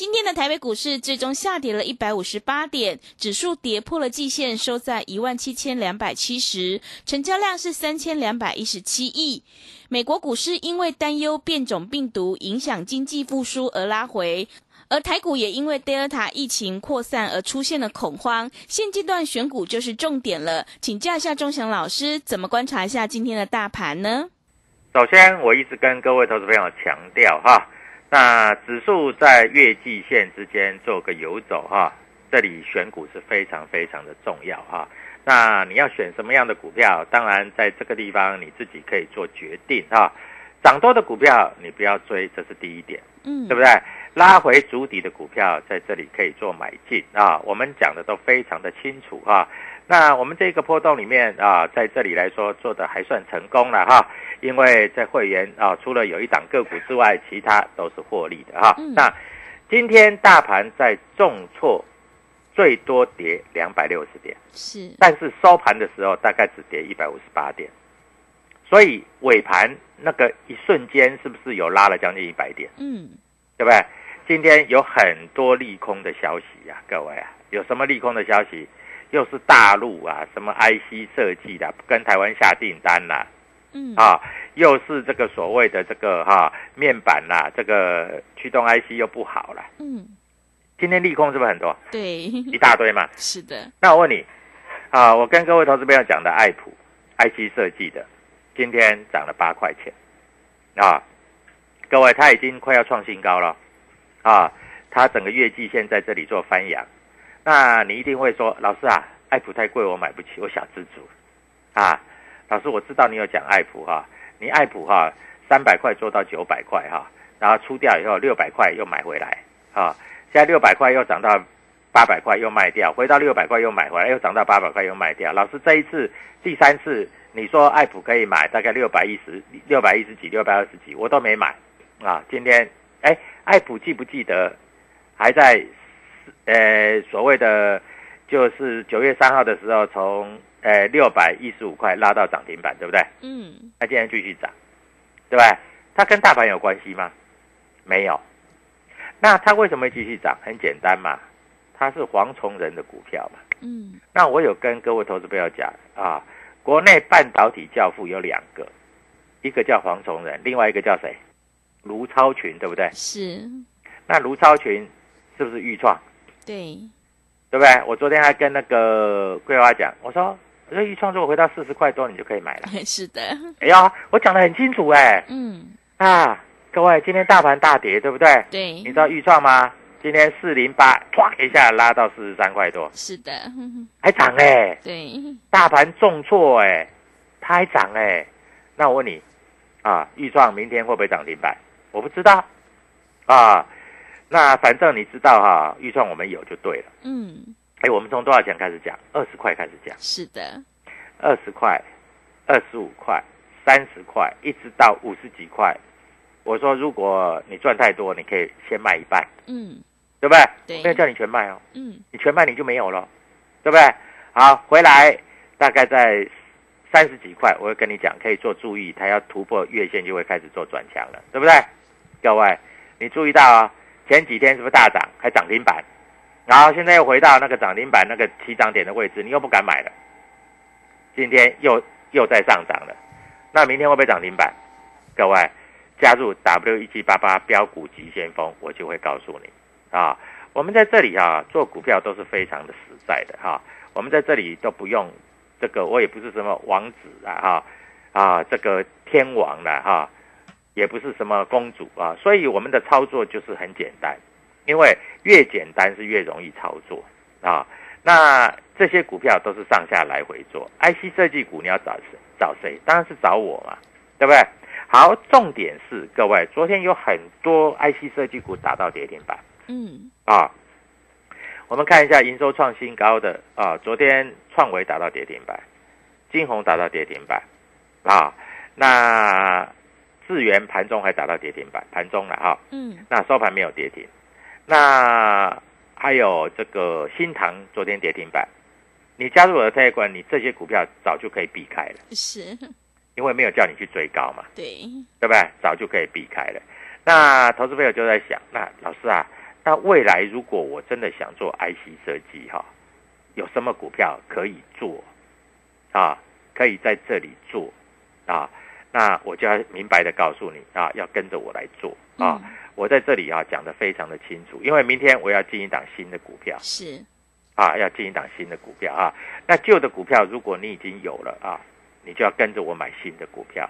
今天的台北股市最终下跌了一百五十八点，指数跌破了季线，收在一万七千两百七十，成交量是三千两百一十七亿。美国股市因为担忧变种病毒影响经济复苏而拉回，而台股也因为 Delta 疫情扩散而出现了恐慌。现阶段选股就是重点了，请教一下钟祥老师，怎么观察一下今天的大盘呢？首先，我一直跟各位投资朋友强调哈。那指数在月季线之间做个游走哈，这里选股是非常非常的重要哈。那你要选什么样的股票？当然在这个地方你自己可以做决定哈。涨多的股票你不要追，这是第一点，嗯，对不对？拉回足底的股票在这里可以做买进啊。我们讲的都非常的清楚啊。那我们这个波动里面啊，在这里来说做的还算成功了哈，因为在会员啊，除了有一档个股之外，其他都是获利的哈。那今天大盘在重挫，最多跌两百六十点，是，但是收盘的时候大概只跌一百五十八点，所以尾盘那个一瞬间是不是有拉了将近一百点？嗯，对不对？今天有很多利空的消息呀，各位啊，有什么利空的消息？又是大陆啊，什么 IC 设计的，跟台湾下订单啦，嗯啊，又是这个所谓的这个哈面板啦，这个驱动 IC 又不好了，嗯，今天利空是不是很多？对，一大堆嘛。是的。那我问你，啊，我跟各位投资朋友讲的爱普 IC 设计的，今天涨了八块钱，啊，各位，它已经快要创新高了，啊，它整个月季线在这里做翻扬。那你一定会说，老师啊，爱普太贵，我买不起，我小资主，啊，老师我知道你有讲爱普哈，你爱普哈三百块做到九百块哈，然后出掉以后六百块又买回来，啊，现在六百块又涨到八百块又卖掉，回到六百块又买回来，又涨到八百块又卖掉。老师这一次第三次你说爱普可以买，大概六百一十六百一十几六百二十几，我都没买，啊，今天哎，爱普记不记得还在？呃，所谓的就是九月三号的时候，从呃六百一十五块拉到涨停板，对不对？嗯。那今天继续涨，对吧？它跟大盘有关系吗？没有。那它为什么会继续涨？很简单嘛，它是黄崇仁的股票嘛。嗯。那我有跟各位投资朋友讲啊，国内半导体教父有两个，一个叫黄崇仁，另外一个叫谁？卢超群，对不对？是。那卢超群是不是预创？对，对不对？我昨天还跟那个桂花讲，我说，我说豫创如果回到四十块多，你就可以买了。是的，哎呀，我讲的很清楚哎。嗯。啊，各位，今天大盘大跌，对不对？对。你知道预创吗？今天四零八，唰一下拉到四十三块多，是的，嗯 还涨哎、对，大盘重挫哎、它还涨哎、那我问你啊，预创明天会不会涨停板？我不知道啊。那反正你知道哈，预算我们有就对了。嗯，哎，我们从多少钱开始讲？二十块开始讲，是的，二十块、二十五块、三十块，一直到五十几块。我说，如果你赚太多，你可以先卖一半，嗯对不对？对没有叫你全卖哦，嗯，你全卖你就没有了，对不对？好，回来大概在三十几块，我会跟你讲，可以做注意，它要突破月线就会开始做转强了，对不对？各位，你注意到啊、前几天是不是大涨，还涨停板？然后现在又回到那个涨停板那个起涨点的位置，你又不敢买了。今天又又在上涨了，那明天会不会涨停板？各位加入 W 一七八八标股急先锋，我就会告诉你啊。我们在这里啊做股票都是非常的实在的哈、我们在这里都不用这个，我也不是什么王子啊哈啊这个天王了哈、也不是什么公主啊，所以我们的操作就是很简单，因为越简单是越容易操作啊。那这些股票都是上下来回做，IC 设计股你要找谁？找谁？当然是找我嘛，对不对？好，重点是各位，昨天有很多 IC 设计股打到跌停板嗯啊。我们看一下营收创新高的啊，昨天创维打到跌停板，金红打到跌停板啊，那智源盘中还打到跌停板，盘中了哈、嗯，那收盘没有跌停，那还有这个新塘昨天跌停板，你加入我的特业管，你这些股票早就可以避开了，是，因为没有叫你去追高嘛，对，对不对？早就可以避开了。那投资朋友就在想，那老师啊，那未来如果我真的想做 IC 设计哈，有什么股票可以做啊？可以在这里做啊？那我就要明白的告诉你啊，要跟着我来做啊。嗯我在这里啊讲的非常的清楚，因为明天我要进一档新的股票是，啊，要进一档新的股票啊。那旧的股票如果你已经有了啊，你就要跟着我买新的股票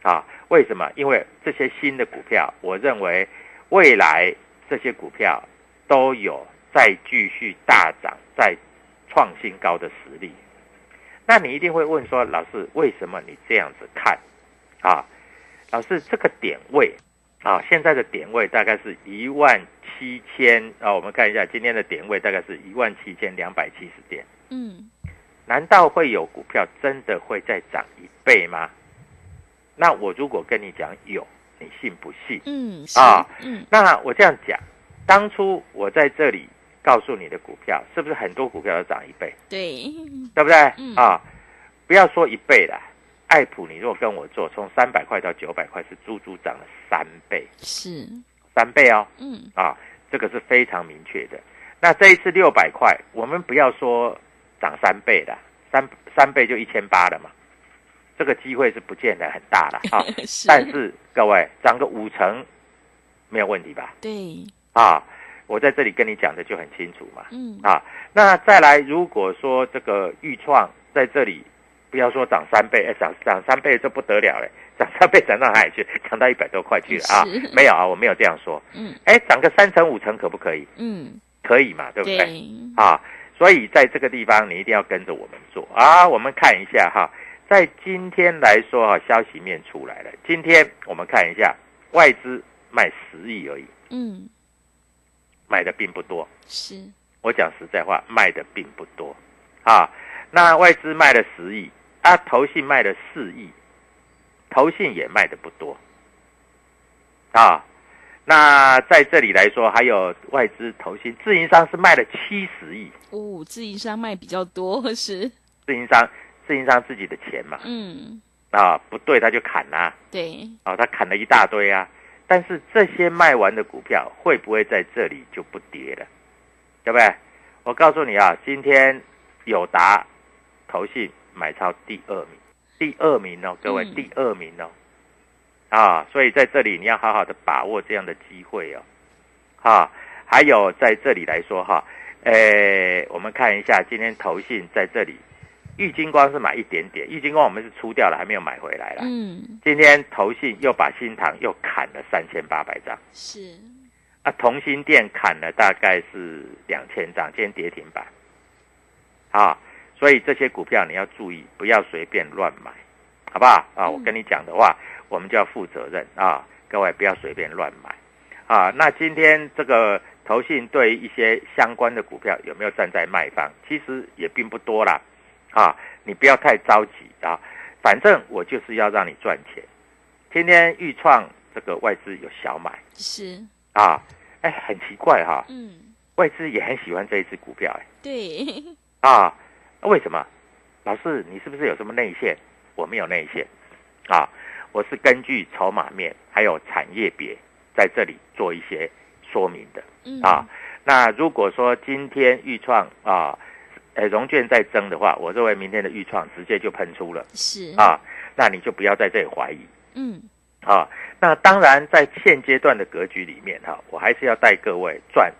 啊。为什么？因为这些新的股票，我认为未来这些股票都有再继续大涨、再创新高的实力。那你一定会问说，老师，为什么你这样子看啊？老师，这个点位啊，现在的点位大概是一万七千啊，我们看一下今天的点位大概是一万七千两百七十点。嗯难道会有股票真的会再涨一倍吗？那我如果跟你讲有，你信不信？嗯是啊嗯那我这样讲，当初我在这里告诉你的股票，是不是很多股票都涨一倍？对，对不对？嗯啊，不要说一倍啦，爱普你如果跟我做，从三百块到九百块是足足涨了三倍，是，三倍哦。嗯啊，这个是非常明确的。那这一次六百块，我们不要说涨三倍的，三三倍就一千八了嘛，这个机会是不见得很大了 啊。是，但是各位涨个五成没有问题吧？对，啊，我在这里跟你讲的就很清楚嘛。嗯啊，那再来，如果说这个预创在这里，不要说涨三倍，哎，涨涨三倍这不得了嘞，涨三倍涨到哪里去？涨到一百多块去了啊？没有啊，我没有这样说。嗯哎，涨个三成五成可不可以？嗯，可以嘛，对不对？对，啊，所以在这个地方你一定要跟着我们做啊。我们看一下哈，在今天来说哈，消息面出来了。今天我们看一下，外资卖十亿而已，嗯卖的并不多。是，我讲实在话，卖的并不多啊。那外资卖了十亿啊，投信卖了四亿，投信也卖的不多啊。那在这里来说，还有外资、投信、自营商是卖了七十亿，哦，自营商卖比较多，是，自营商自营商自己的钱嘛嗯啊，不对他就砍啦、对，啊，他砍了一大堆啊。但是这些卖完的股票会不会在这里就不跌了？对不对？我告诉你啊，今天友达投信买超第二名，第二名哦，各位，嗯。第二名哦，啊，所以在这里你要好好的把握这样的机会哦，啊，还有在这里来说哈，诶，我们看一下今天投信在这里，玉金光是买一点点，玉金光我们是出掉了，还没有买回来啦。嗯。今天投信又把新塘又砍了三千八百张。是，啊，同心店砍了大概是两千张，今天跌停板，啊，所以这些股票你要注意，不要随便乱买，好不好？啊，我跟你讲的话，我们就要负责任啊，各位不要随便乱买，啊，那今天这个投信对一些相关的股票有没有站在卖方？其实也并不多啦，啊，你不要太着急啊，反正我就是要让你赚钱。今天预创这个外资有小买。是，啊，哎，很奇怪哈、嗯，外资也很喜欢这一只股票哎。对，啊，那为什么？老师，你是不是有什么内线？我没有内线，啊，我是根据筹码面还有产业别在这里做一些说明的嗯，啊。那如果说今天预创啊，呃，融券在增的话，我认为明天的预创直接就喷出了是，啊，那你就不要在这里怀疑嗯，啊。那当然，在现阶段的格局里面哈、我还是要带各位赚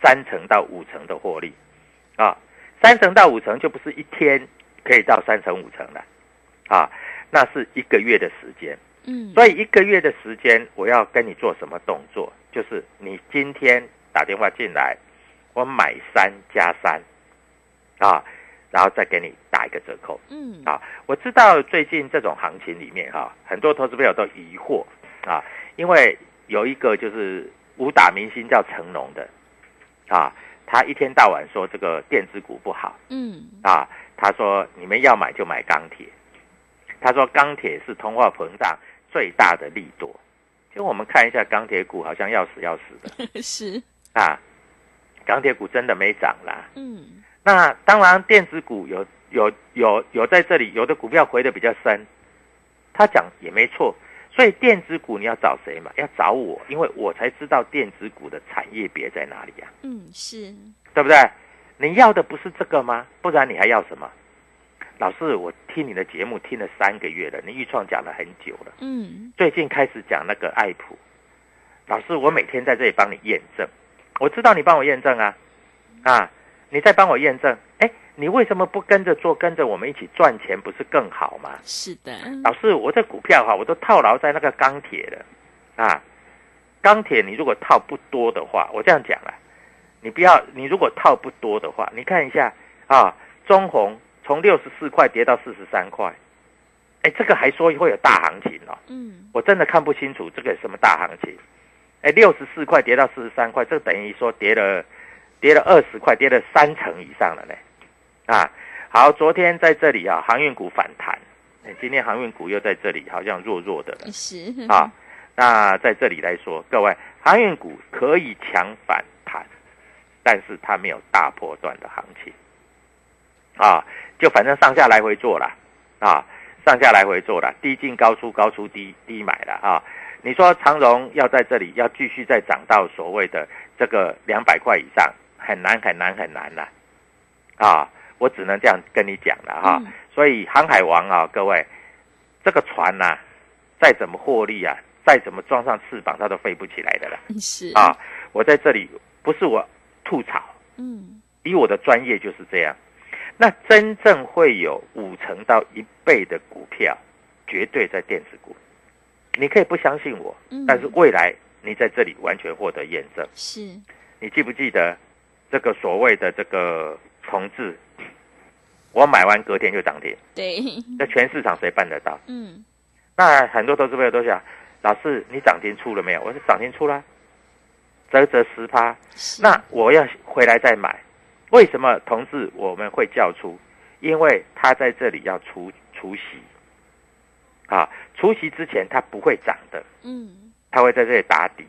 三成到五成的获利啊，三成到五成就不是一天可以到三成五成了啊，那是一个月的时间。嗯，所以一个月的时间，我要跟你做什么动作？就是你今天打电话进来，我买三加三啊，然后再给你打一个折扣。嗯，啊，我知道最近这种行情里面哈、很多投资朋友都疑惑啊，因为有一个就是武打明星叫成龙的啊，他一天到晚说这个电子股不好嗯，啊，他说你们要买就买钢铁，他说钢铁是通货膨胀最大的利多。就我们看一下钢铁股，好像要死要死的 是，啊，钢铁股真的没涨啦。嗯，那当然，电子股有有有有在这里，有的股票回的比较深，他讲也没错。所以电子股你要找谁嘛？要找我，因为我才知道电子股的产业别在哪里呀、嗯，是，对不对？你要的不是这个吗？不然你还要什么？老师，我听你的节目听了三个月了，你预创讲了很久了，嗯，最近开始讲那个爱普。老师，我每天在这里帮你验证，我知道你帮我验证啊，啊，你在帮我验证，哎，你为什么不跟着做，跟着我们一起赚钱，不是更好吗？是的，老师，我这股票哈，我都套牢在那个钢铁了，啊，钢铁你如果套不多的话，我这样讲啊，你不要，你如果套不多的话，你看一下啊，中红从六十四块跌到四十三块，哎，这个还说会有大行情哦，嗯，我真的看不清楚这个有什么大行情，哎，六十四块跌到四十三块，这等于说跌了跌了二十块，跌了三成以上了呢，啊，好，昨天在这里啊，航运股反弹。哎今天航运股又在这里，好像弱弱的了是，啊。那在这里来说，各位，航运股可以强反弹，但是它没有大波段的行情啊，就反正上下来回做了啊，上下来回做了，低进高出，高出低低买了啊。你说长荣要在这里要继续再涨到所谓的这个两百块以上，很难很难很难了啊！我只能这样跟你讲了哈、嗯所以航海王啊，各位，这个船呐、再怎么获利啊，再怎么装上翅膀，它都飞不起来的了是，啊！我在这里不是我吐槽，嗯，以我的专业就是这样。那真正会有五成到一倍的股票，绝对在电子股。你可以不相信我，嗯但是未来你在这里完全获得验证。是，你记不记得这个所谓的这个同志？我买完隔天就涨停，对，那全市场谁办得到？嗯，那很多投资朋友都想，老师你涨停出了没有？我说涨停出了，折折十趴。那我要回来再买。为什么同志我们会叫出？因为他在这里要除除息，啊，除息之前它不会涨的，嗯，它会在这里打底。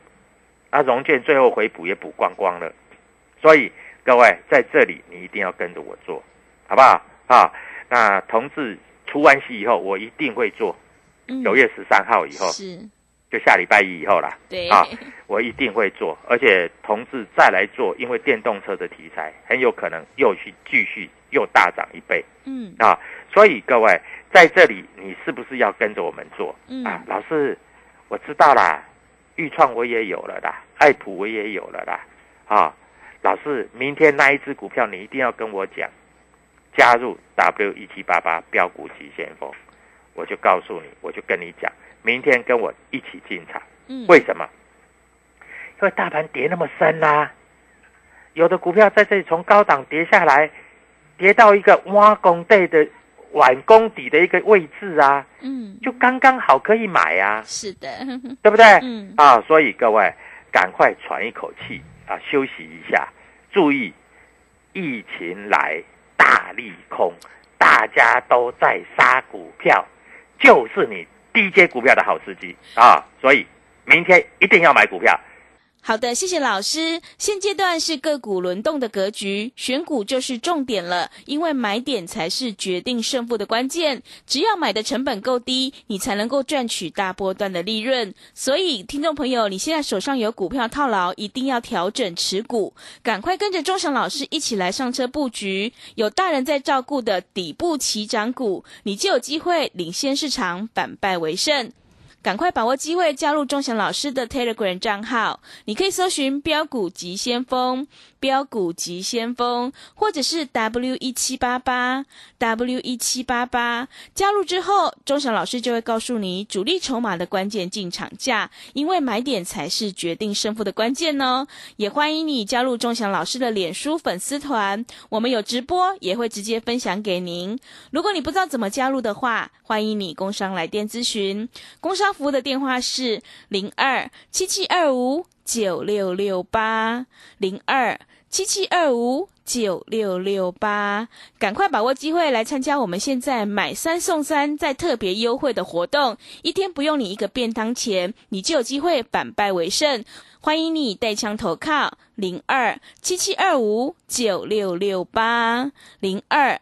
啊，融券最后回补也补光光了，所以各位在这里你一定要跟着我做，好不好？啊，那同志出完息以后，我一定会做。嗯九月十三号以后，是，就下礼拜一以后啦。对，啊我一定会做，而且同志再来做，因为电动车的题材很有可能又去继续又大涨一倍嗯，啊！所以各位在这里，你是不是要跟着我们做、嗯啊？老师，我知道啦，豫创我也有了啦，爱普我也有了啦，啊，老师，明天那一只股票你一定要跟我讲，加入 W 一七八八标股急先锋，我就告诉你，我就跟你讲，明天跟我一起进场。嗯，为什么？因为大盘跌那么深啦、有的股票在这里从高档跌下来，跌到一个挖工地的碗工底的一个位置啊，嗯，就刚刚好可以买啊，是的，对不对？嗯。啊，所以各位赶快喘一口气啊，休息一下，注意疫情来大利空，大家都在杀股票，就是你低阶股票的好时机啊，所以明天一定要买股票。好的，谢谢老师。现阶段是个股轮动的格局，选股就是重点了，因为买点才是决定胜负的关键。只要买的成本够低，你才能够赚取大波段的利润。所以，听众朋友，你现在手上有股票套牢，一定要调整持股，赶快跟着钟祥老师一起来上车布局。有大人在照顾的底部起涨股，你就有机会领先市场，反败为胜。赶快把握机会，加入钟祥老师的 Telegram 账号。你可以搜寻“标股急先锋”、“标股急先锋”，或者是 W 一七八八 W 一七八八。加入之后，钟祥老师就会告诉你主力筹码的关键进场价，因为买点才是决定胜负的关键哦。也欢迎你加入钟祥老师的脸书粉丝团，我们有直播，也会直接分享给您。如果你不知道怎么加入的话，欢迎你工商来电咨询，工商服务的电话是零二七七二五九六六八零二七七二五九六六八，赶快把握机会来参加我们现在买三送三在特别优惠的活动，一天不用你一个便当钱，你就有机会反败为胜。欢迎你带枪投靠零二七七二五九六六八零二。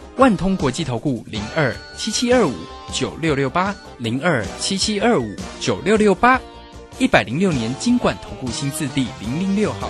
万通国际投顾零二七七二五九六六八零二七七二五九六六八，一百零六年经管投顾新字第零零六号。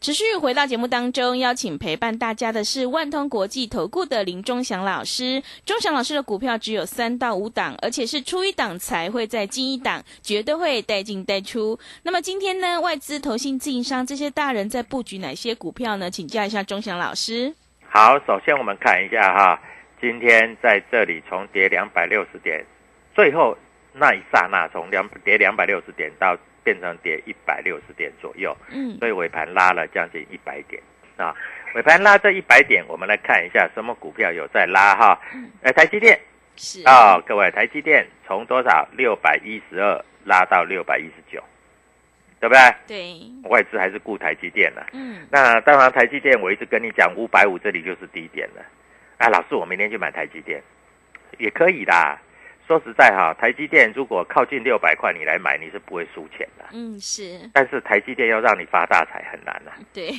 持续回到节目当中，邀请陪伴大家的是万通国际投顾的林忠祥老师。忠祥老师的股票只有三到五档，而且是出一档才会再进一档，绝对会带进带出。那么今天呢，外资、投信、自营商这些大人在布局哪些股票呢？请教一下忠祥老师。好，首先我们看一下哈，今天在这里从跌两百六十点，最后那一刹那从两跌两百六十点到变成跌一百六十点左右，嗯。所以尾盘拉了将近一百点啊。尾盘拉这一百点，我们来看一下什么股票有在拉哈。呃，台积电。是。啊、各位，台积电从多少？六百一十二拉到六百一十九，对不对？对，外资还是顾台积电了、嗯那当然，台积电我一直跟你讲，五百五这里就是低点了。啊，老师，我明天去买台积电也可以啦。说实在哈，台积电如果靠近六百块，你来买，你是不会输钱的。嗯是，但是台积电要让你发大财很难呐、对，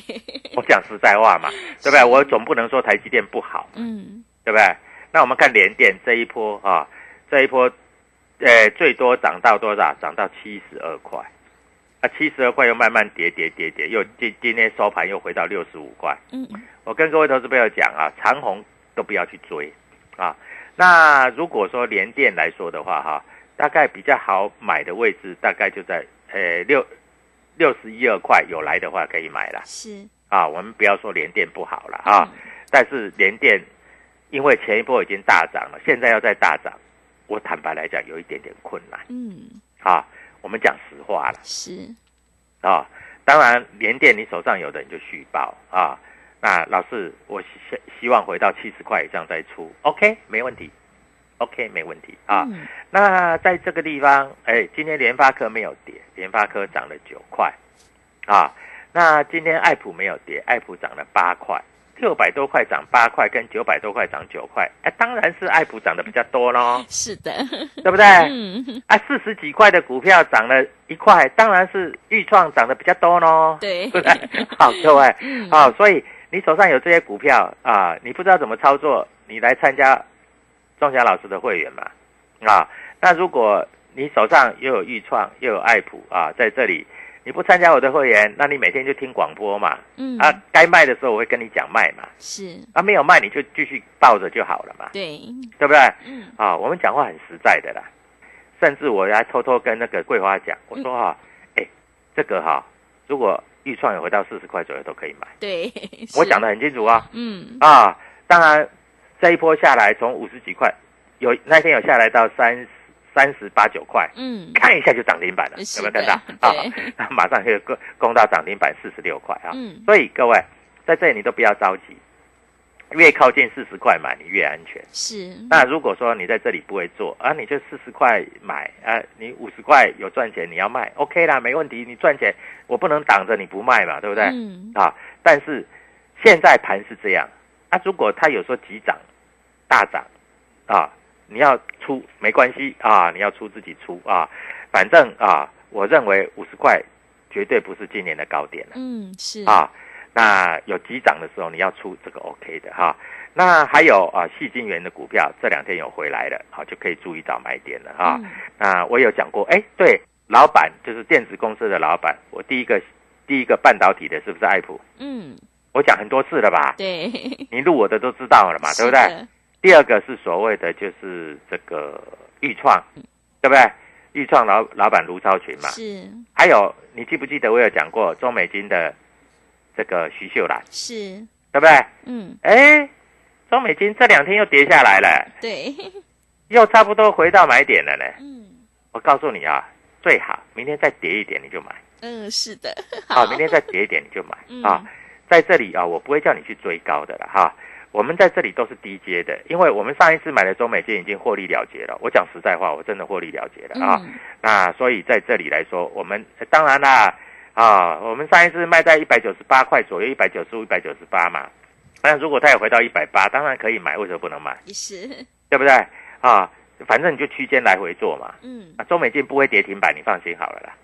我讲实在话嘛，对不对？我总不能说台积电不好，嗯对不对？那我们看联电这一波啊，这一波，呃，最多涨到多少？涨到七十二块。啊，七十二块又慢慢跌跌跌跌，又今今天收盘又回到六十五块。嗯我跟各位投资朋友讲啊，长虹都不要去追啊。那如果说联电来说的话，哈，大概比较好买的位置，大概就在呃六六十一二块，有来的话可以买了是啊。我们不要说联电不好了啊，但是联电因为前一波已经大涨了，现在要再大涨，我坦白来讲有一点点困难嗯啊。我们讲实话了。是啊、当然，连电你手上有的你就续报啊。那老师，我希希望回到七十块以上再出，OK，没问题，OK，没问题啊。嗯那在这个地方，哎，今天联发科没有跌，联发科涨了九块啊。那今天爱普没有跌，爱普涨了八块，六百多块涨八块，跟九百多块涨九块，哎，当然是爱普涨得比较多咯，是的，对不对？嗯。啊，四十几块的股票涨了一块，当然是豫创涨得比较多咯。对。对？好，各位，嗯。好，所以你手上有这些股票啊，你不知道怎么操作，你来参加钟祥老师的会员嘛，啊，那如果你手上又有豫创又有爱普啊，在这里你不参加我的会员，那你每天就听广播嘛。嗯。啊，该卖的时候我会跟你讲卖嘛。是。啊，没有卖你就继续抱着就好了嘛，对，对不对？嗯。啊，我们讲话很实在的啦，甚至我还偷偷跟那个桂花讲，我说哈、哎、这个哈、如果预创有回到四十块左右都可以买，对，我讲的很清楚啊。嗯。啊，当然这一波下来从五十几块，有那天有下来到三三十八九块，嗯看一下就涨停板了，有是没有看到的？啊那，马上就攻攻到涨停板四十六块啊。嗯所以各位在这里你都不要着急，越靠近四十块买你越安全。是那如果说你在这里不会做啊，你就四十块买啊，你五十块有赚钱你要卖，OK 啦，没问题，你赚钱我不能挡着你不卖嘛，对不对？嗯啊，但是现在盘是这样啊，如果它有时候急涨、大涨啊，你要出没关系啊，你要出自己出啊，反正啊，我认为五十块绝对不是今年的高点了嗯是啊。那有急涨的时候你要出这个 OK 的哈。那还有啊，细晶圆的股票这两天有回来了，好就可以注意到买点了哈。嗯那我有讲过，哎，对，老板就是电子公司的老板，我第一个第一个半导体的是不是爱普？嗯我讲很多次了吧？对，你录我的都知道了嘛，对不对？第二个是所谓的就是这个豫创，对不对？豫创老老板卢超群嘛，是。还有你记不记得我有讲过中美金的这个徐秀兰，是。对不对？嗯。哎，中美金这两天又跌下来了，对。又差不多回到买点了呢。嗯。我告诉你啊，最好明天再跌一点你就买。嗯是的。啊，明天再跌一点你就买。嗯。啊。在这里啊，我不会叫你去追高的了哈。我们在这里都是低阶的，因为我们上一次买的中美金已经获利了结了。我讲实在话，我真的获利了结了啊。嗯那所以在这里来说，我们呃当然啦啊，我们上一次卖在一百九十八块左右，一百九十五、一百九十八嘛。那如果它也回到一百八，当然可以买，为什么不能买？也是对不对啊？反正你就区间来回做嘛。嗯啊，中美金不会跌停板，你放心好了啦。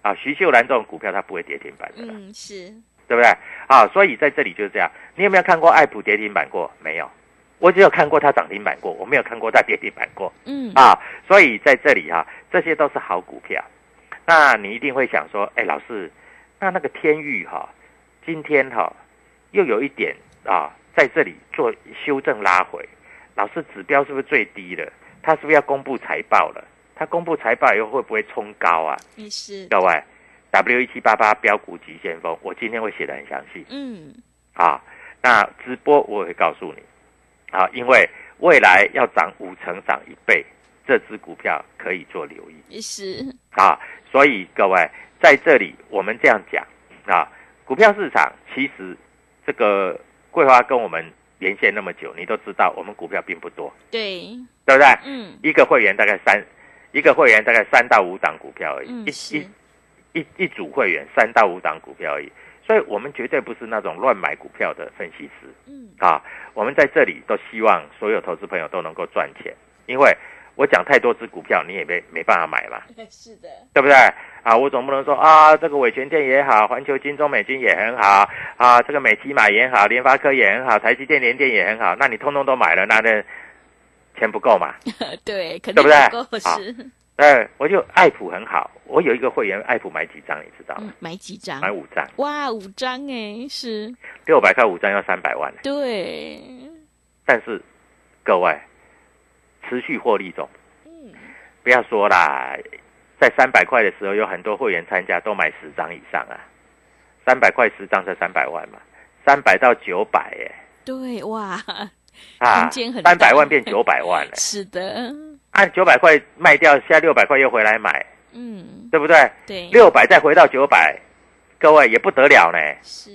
啊，徐秀兰这种股票它不会跌停板的啦，嗯是对不对？啊，所以在这里就是这样。你有没有看过爱普跌停板过？没有，我只有看过它涨停板过，我没有看过它跌停板过嗯啊。所以在这里哈、这些都是好股票。那你一定会想说，哎，老师，那那个天域哈、今天哈、又有一点啊，在这里做修正拉回，老师指标是不是最低了？它是不是要公布财报了？它公布财报以后会不会冲高啊？也是各位，W 一七八八标股急先锋，我今天会写的很详细。嗯。啊。那直播我也会告诉你。啊，因为未来要涨五成、涨一倍，这只股票可以做留意。也是。啊。所以各位在这里，我们这样讲啊，股票市场其实这个桂花跟我们连线那么久，你都知道我们股票并不多，对。对不对？嗯。一个会员大概三，一个会员大概三到五档股票而已，一嗯是。一一一组会员三到五档股票而已，所以我们绝对不是那种乱买股票的分析师嗯啊。我们在这里都希望所有投资朋友都能够赚钱，因为我讲太多只股票，你也没没办法买嘛，是的对不对？啊，我总不能说啊，这个伟全店也好，环球金、中美金也很好啊，这个美骑马也好，联发科也很好，台积电、联电也很好，那你通通都买了，那那钱不够嘛？对肯定对不对够好是呃，我就爱普很好，我有一个会员爱普买几张，你知道吗？嗯买几张？买五张，哇五张哎是六百块五张要三百万，对。但是各位持续获利中，嗯。不要说啦，在三百块的时候有很多会员参加，都买十张以上啊，三百块十张才三百万嘛，三百到九百哎，对哇啊三百万变九百万 了，是的按九百块卖掉，现在六百块又回来买，嗯对不对？对六百再回到九百，各位也不得了呢，是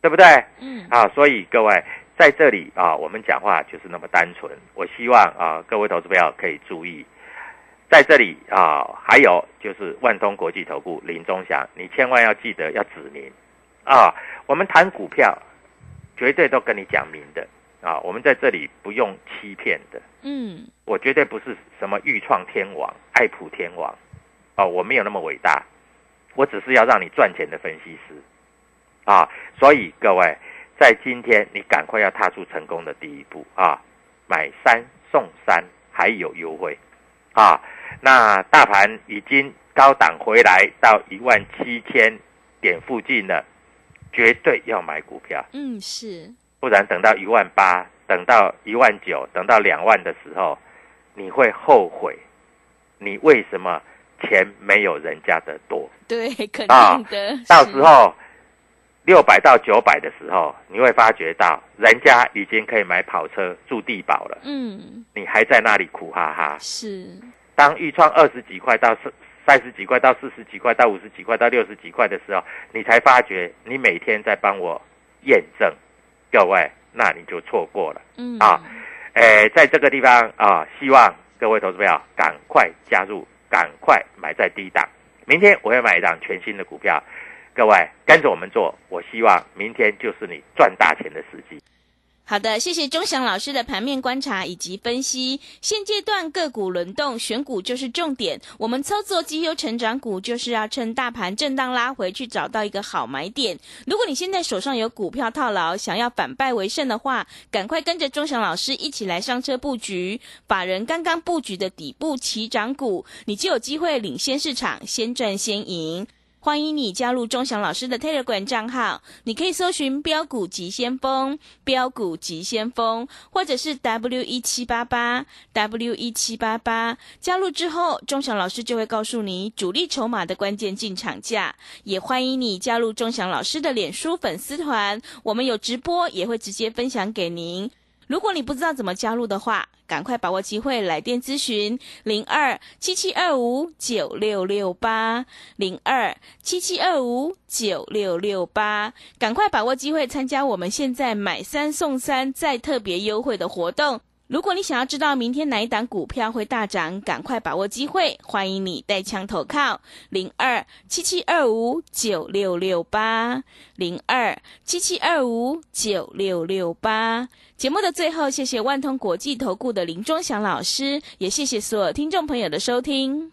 对不对？嗯啊，所以各位在这里啊，我们讲话就是那么单纯。我希望啊，各位投资朋友可以注意，在这里啊，还有就是万通国际投顾林忠祥，你千万要记得要指明啊。我们谈股票，绝对都跟你讲明的啊。我们在这里不用欺骗的，嗯我绝对不是什么豫创天王、爱普天王哦，我没有那么伟大，我只是要让你赚钱的分析师啊。所以各位，在今天你赶快要踏出成功的第一步啊，买三送三还有优惠啊。那大盘已经高档回来到一万七千点附近了，绝对要买股票，嗯，是，不然等到一万八，等到一万九，等到两万的时候，你会后悔，你为什么钱没有人家的多？对，肯啊定的，到时候六百到九百的时候，你会发觉到人家已经可以买跑车、住地堡了，嗯，你还在那里苦哈哈。是，当预创二十几块到四三十几块到四十几块到五十几块到六十几块的时候，你才发觉你每天在帮我验证，各位，那你就错过了。嗯，啊诶，在这个地方啊，希望各位投资朋友赶快加入，赶快买在低档。明天我会买一档全新的股票，各位跟着我们做，我希望明天就是你赚大钱的时机。好的，谢谢钟祥老师的盘面观察以及分析。现阶段个股轮动，选股就是重点。我们操作绩优成长股，就是要趁大盘震荡拉回去，找到一个好买点。如果你现在手上有股票套牢，想要反败为胜的话，赶快跟着钟祥老师一起来上车布局。法人刚刚布局的底部起涨股，你就有机会领先市场，先赚先赢。欢迎你加入钟祥老师的 Telegram 账号，你可以搜寻“标股急先锋”、“标股急先锋”，或者是 W 一七八八 W 一七八八。加入之后，钟祥老师就会告诉你主力筹码的关键进场价。也欢迎你加入钟祥老师的脸书粉丝团，我们有直播，也会直接分享给您。如果你不知道怎么加入的话，赶快把握机会来电咨询零二七七二五九六六八零二七七二五九六六八，赶快把握机会参加我们现在买三送三再特别优惠的活动。如果你想要知道明天哪一档股票会大涨，赶快把握机会，欢迎你带枪投靠零二七七二五九六六八零二七七二五九六六八。节目的最后，谢谢万通国际投顾的林忠祥老师，也谢谢所有听众朋友的收听。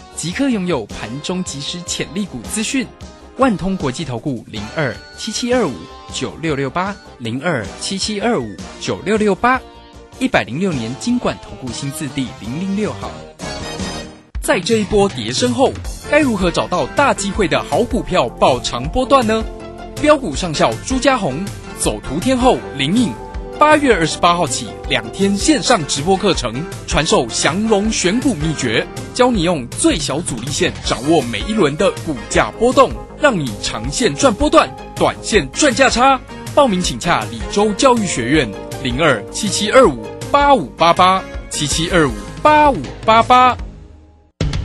即刻拥有盘中即时潜力股资讯。万通国际投顾零二七七二五九六六八零二七七二五九六六八，一百零六年经管投顾新字第零零六号。在这一波跌升后，该如何找到大机会的好股票爆长波段呢？标股上校朱家红，走图天后林颖，八月二十八号起两天线上直播课程，传授降龙选股秘诀，教你用最小阻力线掌握每一轮的股价波动，让你长线赚波段，短线赚价差。报名请洽李州教育学院零二七七二五八五八八七七二五八五八八。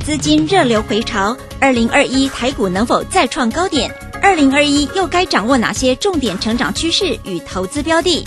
资金热流回潮，二零二一台股能否再创高点？二零二一又该掌握哪些重点成长趋势与投资标的？